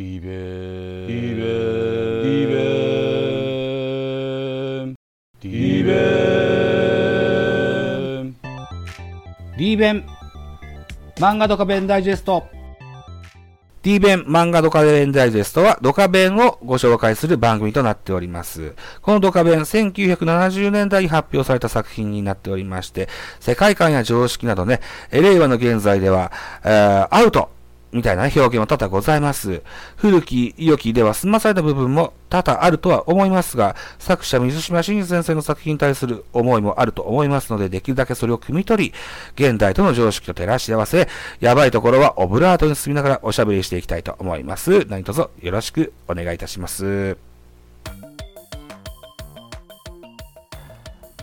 リベリベリベリベリーベン漫画ドカベンダイジェスト D 弁漫画ドカベンダイジェストはドカベンをご紹介する番組となっております。このドカベン、1970年代に発表された作品になっておりまして、世界観や常識などね、え令和の現在では、えーアウトみたいな表現は多々ございます。古き良きでは済まされた部分も多々あるとは思いますが、作者水島新司先生の作品に対する思いもあると思いますので、できるだけそれを汲み取り、現代との常識と照らし合わせ、やばいところはオブラートに進みながらおしゃべりしていきたいと思います。何卒よろしくお願いいたします。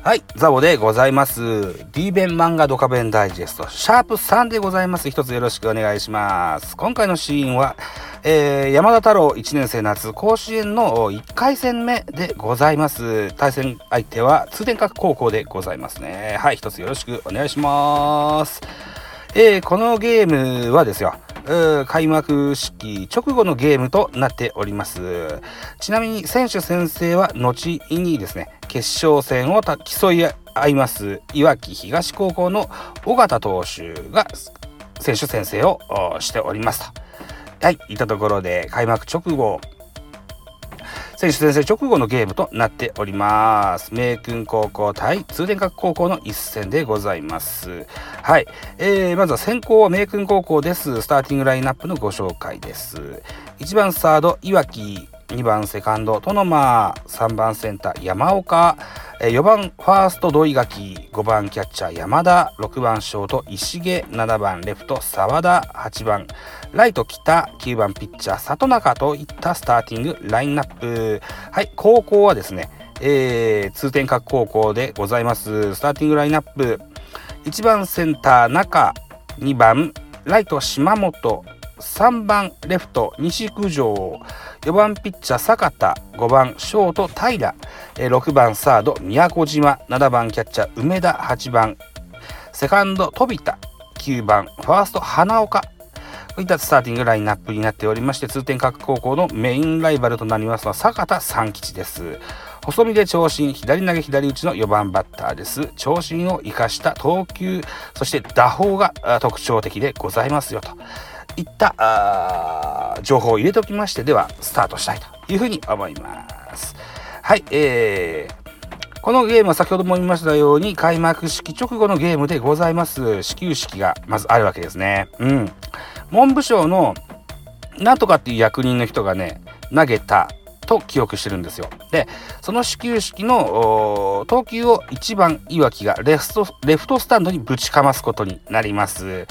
はい、ザボでございます。D 弁漫画ドカベンダイジェスト、シャープ3でございます。一つよろしくお願いします。今回のシーンは、えー山田太郎1年生夏甲子園の1回戦目でございます。対戦相手は通天閣高校でございますね。はい、一つよろしくお願いします。えーこのゲームはですよ、開幕式直後のゲームとなっております。ちなみに選手先生は後にですね、決勝戦を競い合います、いわき東高校の尾形投手が選手先生をしておりますと。はい、いったところで開幕直後、選手先生直後のゲームとなっております。明君高校対通天閣高校の一戦でございます。はい、えー、まずは先行は明君高校です。スターティングラインナップのご紹介です。1番サード、いわき。2番セカンド、トノマー3番センター、山岡。えー4番ファースト、土井垣。5番キャッチャー、山田。6番ショート、石毛。7番レフト、沢田。8番ライト北9番ピッチャー里中といったスターティングラインナップはい高校はですね、えー、通天閣高校でございますスターティングラインナップ1番センター中2番ライト島本3番レフト西九条4番ピッチャー坂田5番ショート平。6番サード宮古島。7番キャッチャー梅田。8番セカンド飛田。9番ファースト花岡。こういったスターティングラインナップになっておりまして通天閣高校のメインライバルとなりますのは坂田三吉です。細身で長身左投げ左打ちの4番バッターです。長身を生かした投球そして打法が特徴的でございますよと。いったあ情報を入れておきましてではスタートしたいというふうに思います。はいえーこのゲームは先ほども言いましたように開幕式直後のゲームでございます。始球式がまずあるわけですね。うん。文部省のなんとかっていう役人の人がね投げたと記憶してるんですよ。でその始球式の投球を1番いわきがレフトレフトスタンドにぶちかますことになります、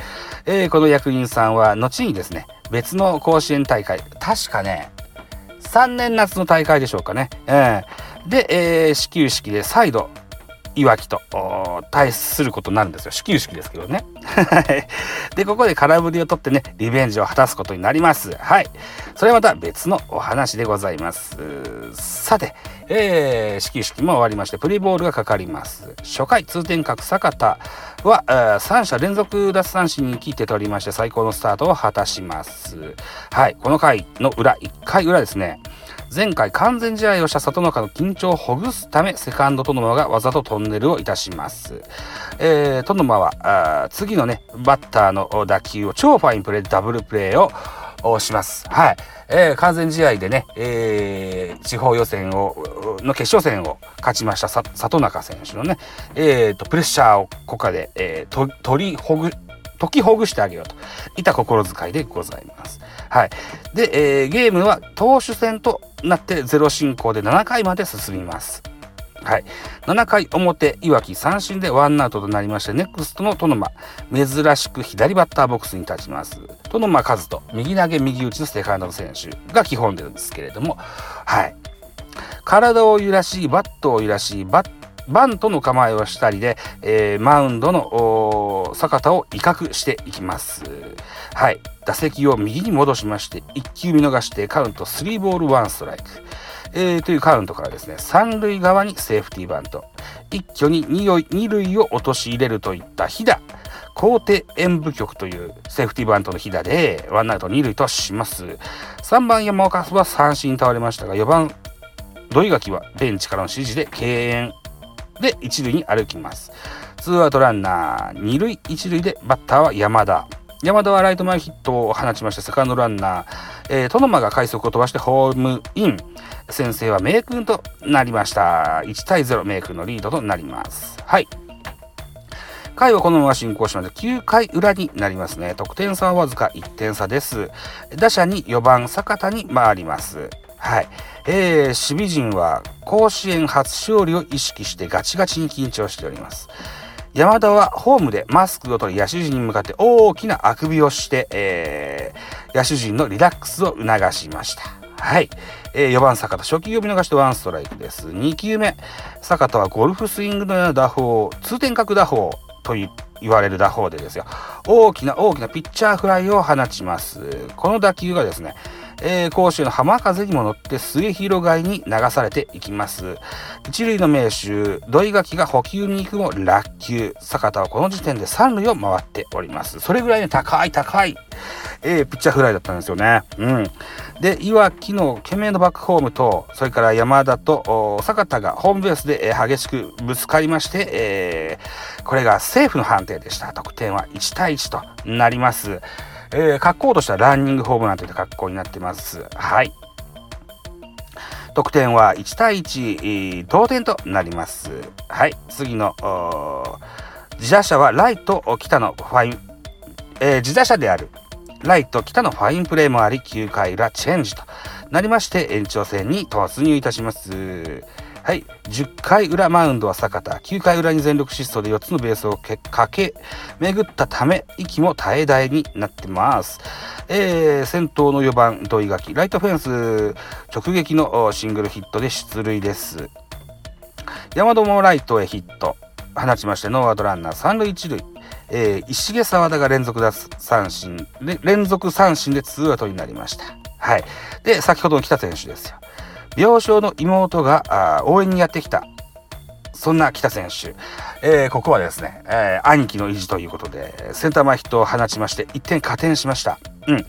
えーこの役人さんは後にですね別の甲子園大会確かね3年夏の大会でしょうかね、えーで、えー始球式で再度いわきと対することになるんですよ。始球式ですけどね。は いでここで空振りを取ってねリベンジを果たすことになります。はい。それはまた別のお話でございます。さて、えー始球式も終わりましてプリボールがかかります。初回通天閣坂田は、えー三者連続奪三振に切って取りまして最高のスタートを果たします。はい。この回の裏1回裏ですね。前回完全試合をした里中の緊張をほぐすためセカンドトノマがわざとトンネルをいたします、えートノマはあ次のねバッターの打球を超ファインプレーでダブルプレーをおします。はい、えー完全試合でね、えー地方予選をの決勝戦を勝ちましたさ里中選手のね、えーとプレッシャーをここで、えーと取りほぐ解きほぐしてあげようといった心遣いでございます。はい。で、えーゲームは投手戦となってゼロ進行で7回まで進みます。はい、7回表いわき三振でワンアウトとなりましてネクストのトノマ珍しく左バッターボックスに立ちますトノマ和人右投げ右打ちのセカンドの選手が基本なんですけれどもはい体を揺らしバットを揺らしバットバントの構えをしたりで、えーマウンドの坂田を威嚇していきます。はい。打席を右に戻しまして、1球見逃してカウント3ボール1ストライク。えーというカウントからですね、三塁側にセーフティーバント。一挙に二塁二塁を陥れるといった日だ。高手演舞局というセーフティーバントの日打でワンアウト二塁とします3番山岡は三振に倒れましたが4番土井垣はベンチからの指示で敬遠で一塁に歩きます。ツーアウトランナー二塁一塁でバッターは山田。山田はライト前ヒットを放ちましてセカンドランナー、えー、トノマが快速を飛ばしてホームイン。先制は名君となりました。1対0名君のリードとなります。はい。回はこのまま進行しまして9回裏になりますね。得点差はわずか1点差です。打者に4番坂田に回ります。はい、えー、守備陣は甲子園初勝利を意識してガチガチに緊張しております。山田はホームでマスクを取り野手陣に向かって大きなあくびをして、えー、野手陣のリラックスを促しました。はい、えー、4番坂田初球を見逃してワンストライクです。2球目。坂田はゴルフスイングのような打法通天閣打法と言われる打法でですよ。大きな大きなピッチャーフライを放ちます。この打球がですねえー、甲州の浜風にも乗って末広がいに流されていきます。一塁の名手土井垣が捕球に行くも落球坂田はこの時点で三塁を回っております。それぐらいね高い高い、えー、ピッチャーフライだったんですよね。うん。で岩鬼の懸命のバックホームとそれから山田と坂田がホームベースで、えー、激しくぶつかりまして、えー、これがセーフの判定でした。得点は1対1となります。えー、格好としてはランニングホームランといった格好になってます。はい。得点は1対1、同点となります。はい。次の、自打者はライト北のファイン、えー、自打者であるライト北のファインプレーもあり、9回裏チェンジとなりまして、延長戦に突入いたします。はい。10回裏マウンドは坂田。9回裏に全力疾走で4つのベースを駆け巡ったため、息も絶え絶えになってます。えー、先頭の4番、土井垣。ライトフェンス直撃のシングルヒットで出塁です。山田もライトへヒット。放ちまして、ノーアウトランナー3塁1塁。えー、石毛沢田が連続三振で、連続三振でツーアウトになりました。はい。で、先ほどの北選手ですよ。病床の妹が応援にやってきたそんな北選手、えー、ここはですね、えー、兄貴の意地ということでセンター前ヒットを放ちまして1点加点しました。うん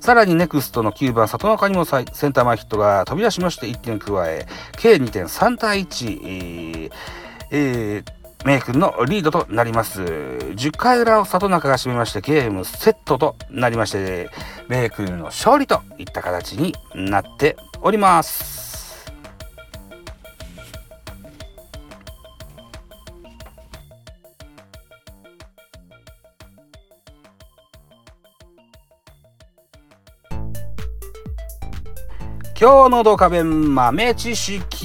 さらにネクストの9番里中にもセンター前ヒットが飛び出しまして1点加え計2点3対1、えー、メイ君のリードとなります。10回裏を里中が締めましてゲームセットとなりまして、メイ君の勝利といった形になっております。今日のドカベン豆知識。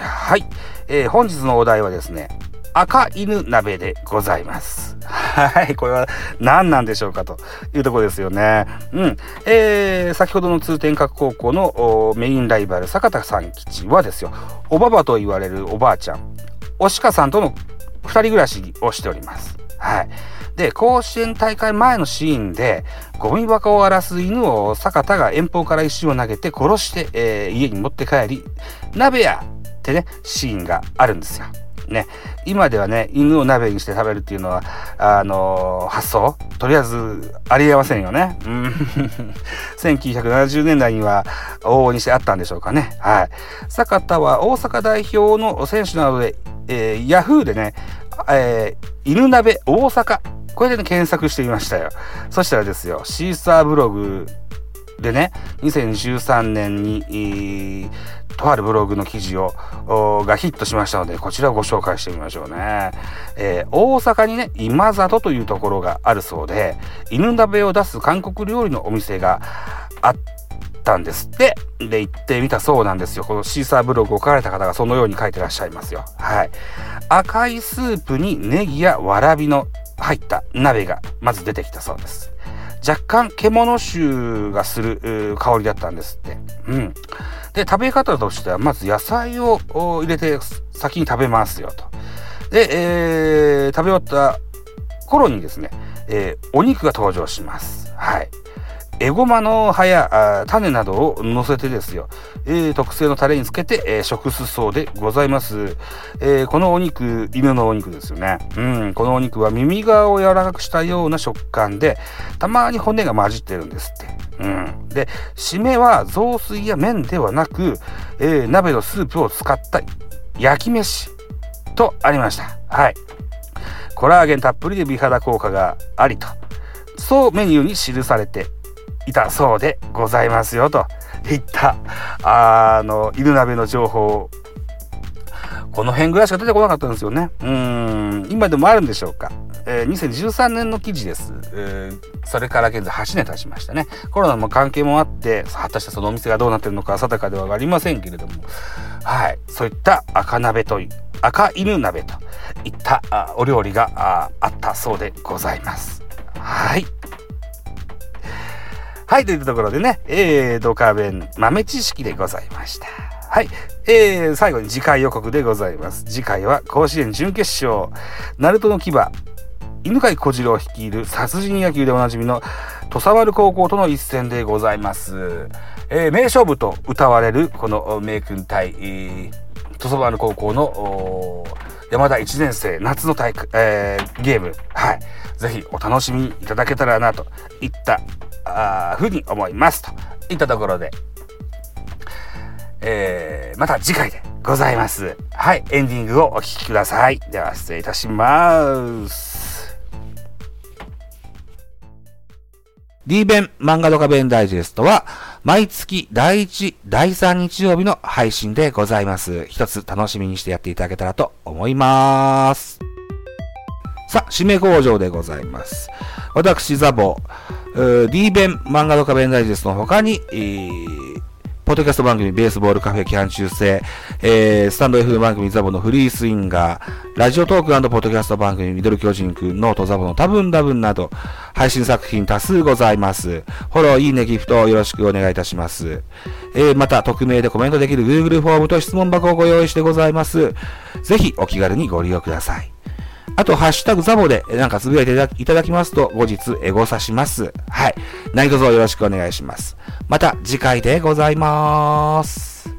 はい、えー、本日のお題はですね赤犬鍋でございます。はい。これは何なんでしょうかというところですよね。うん。えー、先ほどの通天閣高校のメインライバル坂田さん吉はですよおばばと言われるおばあちゃんおしかさんとの2人暮らしをしております。はい。で、甲子園大会前のシーンで、ゴミ箱を荒らす犬を坂田が遠方から石を投げて殺して、えー、家に持って帰り、鍋やってね、シーンがあるんですよ。ね、今ではね、犬を鍋にして食べるっていうのは、あのー、発想？とりあえずありえませんよね。うん。1970年代には往々にしてあったんでしょうかね。はい。坂田は大阪代表の選手などで、えー、ヤフーでね、えー、犬鍋大阪これでね、検索してみましたよ。そしたらですよ、シーサーブログでね、2013年に、とあるブログの記事をがヒットしましたので、こちらをご紹介してみましょうね。えー、大阪にね、今里というところがあるそうで、犬鍋を出す韓国料理のお店があったんですって。で、行ってみたそうなんですよ。このシーサーブログを書かれた方がそのように書いてらっしゃいますよ。はい。赤いスープにネギやわらびの入った鍋がまず出てきたそうです。若干獣臭がする香りだったんですって。うん。で食べ方としてはまず野菜を入れて先に食べますよと。で、えー、食べ終わった頃にですね、えー、お肉が登場します。はい。エゴマの葉や種などを乗せてですよ、えー、特製のタレにつけて、えー、食すそうでございます、えー、このお肉犬のお肉ですよね。うん。このお肉は耳側を柔らかくしたような食感でたまに骨が混じってるんですって。うん。で締めは雑炊や麺ではなく、え、鍋のスープを使った焼き飯とありました。はい。コラーゲンたっぷりで美肌効果がありと。そうメニューに記されていたそうでございますよと。いったあの犬鍋の情報この辺ぐらいしか出てこなかったんですよね。うん今でもあるんでしょうか、えー、2013年の記事です、えー、それから現在8年経ちましたね。コロナの関係もあって果たしてそのお店がどうなってるのか定かではありませんけれども。はいそういった赤鍋という赤犬鍋といったお料理があったそうでございます。はい。はい、というところでね、えー、ドカベン豆知識でございました。はい。えー、最後に次回予告でございます。次回は甲子園準決勝、ナルトの牙、犬飼小次郎率いる殺人野球でおなじみの土佐丸高校との一戦でございます。えー、名勝負と歌われるこの名君対、えー、土佐丸高校の山田1年生夏の大会、えー、ゲーム、はい。ぜひお楽しみいただけたらなといったあふうに思いますといったところで、えー、また次回でございます。はい、エンディングをお聴きください。では失礼いたします。D 弁漫画ドカ弁ダイジェストは毎月第1、第3日曜日の配信でございます。一つ楽しみにしてやっていただけたらと思います。さあ、締め工場でございます。私、ザボ、D 弁漫画とか弁ダイジェストの他に、えー、ポッドキャスト番組ベースボールカフェ期間中制、えー、スタンド F 番組ザボのフリースインガー、ラジオトークポッドキャスト番組ミドル巨人くん、ノートザボの多分多分など、配信作品多数ございます。フォロー、いいね、ギフトよろしくお願いいたします。えー、また、匿名でコメントできる Google フォームと質問箱をご用意してございます。ぜひお気軽にご利用ください。あと、ハッシュタグザボでなんかつぶやいていただきますと、後日エゴさします。はい。何卒よろしくお願いします。また次回でございます。